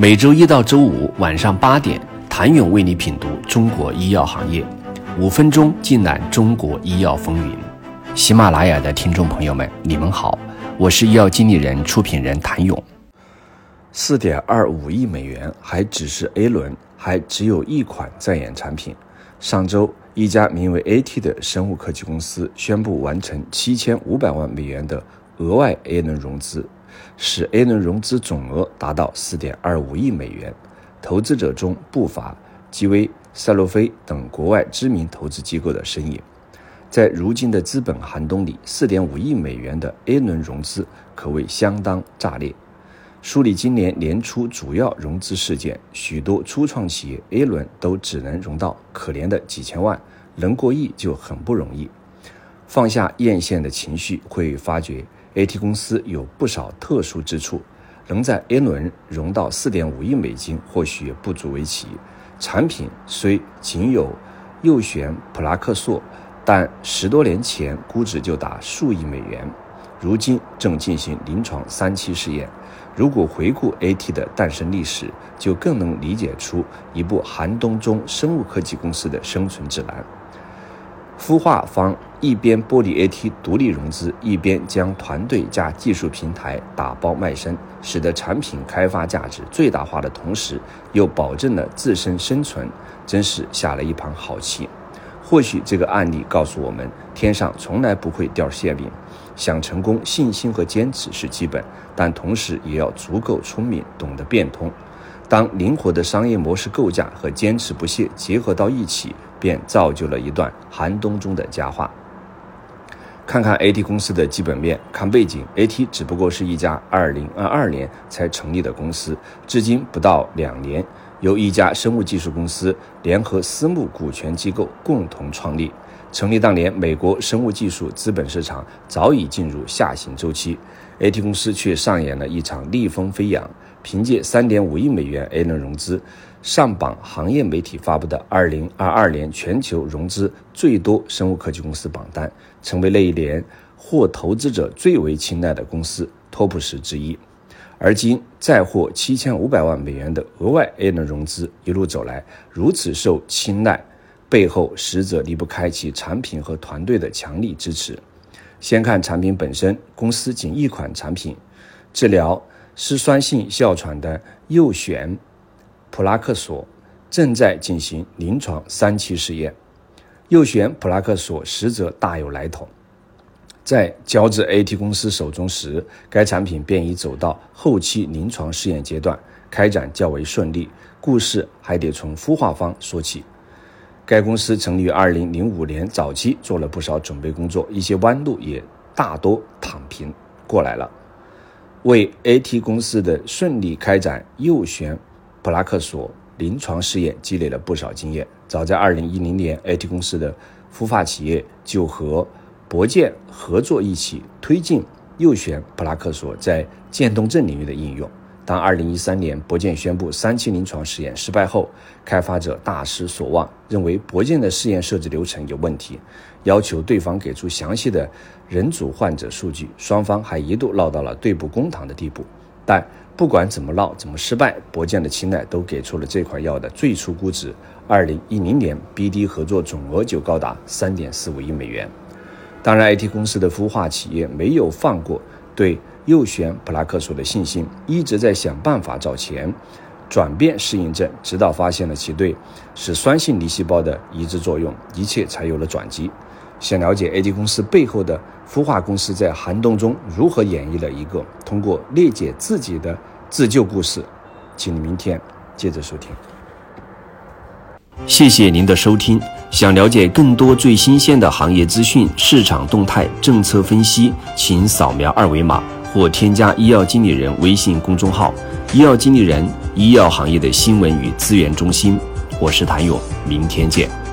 每周一到周五晚上八点，谭勇为你品读中国医药行业，五分钟尽览中国医药风云。喜马拉雅的听众朋友们，你们好，我是医药经理人、出品人谭勇。四点二五亿美元还只是 A 轮，还只有一款在研产品。上周，一家名为 AT 的生物科技公司宣布完成七千五百万美元的额外 A 轮融资。使 A 轮融资总额达到4.25亿美元，投资者中不乏基威、赛洛菲等国外知名投资机构的身影。在如今的资本寒冬里，4.5亿美元的 A 轮融资可谓相当炸裂。梳理今年年初主要融资事件，许多初创企业 A 轮都只能融到可怜的几千万，能过亿就很不容易。放下艳羡的情绪，会发觉。AT 公司有不少特殊之处，能在 A 轮融到4.5亿美金，或许也不足为奇。产品虽仅有右旋普拉克索，但十多年前估值就达数亿美元，如今正进行临床三期试验。如果回顾 AT 的诞生历史，就更能理解出一部寒冬中生物科技公司的生存指南。孵化方一边剥离 AT 独立融资，一边将团队加技术平台打包卖身，使得产品开发价值最大化的同时，又保证了自身生存，真是下了一盘好棋。或许这个案例告诉我们，天上从来不会掉馅饼。想成功，信心和坚持是基本，但同时也要足够聪明，懂得变通。当灵活的商业模式构架和坚持不懈结合到一起。便造就了一段寒冬中的佳话。看看 AT 公司的基本面，看背景，AT 只不过是一家2022年才成立的公司，至今不到两年，由一家生物技术公司联合私募股权机构共同创立。成立当年，美国生物技术资本市场早已进入下行周期，AT 公司却上演了一场逆风飞扬。凭借3.5亿美元 A 轮融资，上榜行业媒体发布的2022年全球融资最多生物科技公司榜单，成为那一年获投资者最为青睐的公司 TOP 十之一。而今再获7500万美元的额外 A 轮融资，一路走来如此受青睐，背后实则离不开其产品和团队的强力支持。先看产品本身，公司仅一款产品，治疗。嗜酸性哮喘的右旋普拉克索正在进行临床三期试验。右旋普拉克索实则大有来头，在交至 AT 公司手中时，该产品便已走到后期临床试验阶段，开展较为顺利。故事还得从孵化方说起。该公司成立于2005年，早期做了不少准备工作，一些弯路也大多躺平过来了。为 AT 公司的顺利开展右旋普拉克索临床试验积累了不少经验。早在2010年，AT 公司的孵化企业就和博健合作，一起推进右旋普拉克索在渐冻症领域的应用。当2013年博健宣布三期临床试验失败后，开发者大失所望，认为博健的试验设置流程有问题，要求对方给出详细的人组患者数据。双方还一度闹到了对簿公堂的地步。但不管怎么闹，怎么失败，博健的青睐都给出了这款药的最初估值。2010年 BD 合作总额就高达3.45亿美元。当然，IT 公司的孵化企业没有放过对。右旋普拉克索的信心一直在想办法找钱，转变适应症，直到发现了其对使酸性粒细胞的抑制作用，一切才有了转机。想了解 AT 公司背后的孵化公司在寒冬中如何演绎了一个通过裂解自己的自救故事，请你明天接着收听。谢谢您的收听。想了解更多最新鲜的行业资讯、市场动态、政策分析，请扫描二维码。或添加医药经理人微信公众号“医药经理人”，医药行业的新闻与资源中心。我是谭勇，明天见。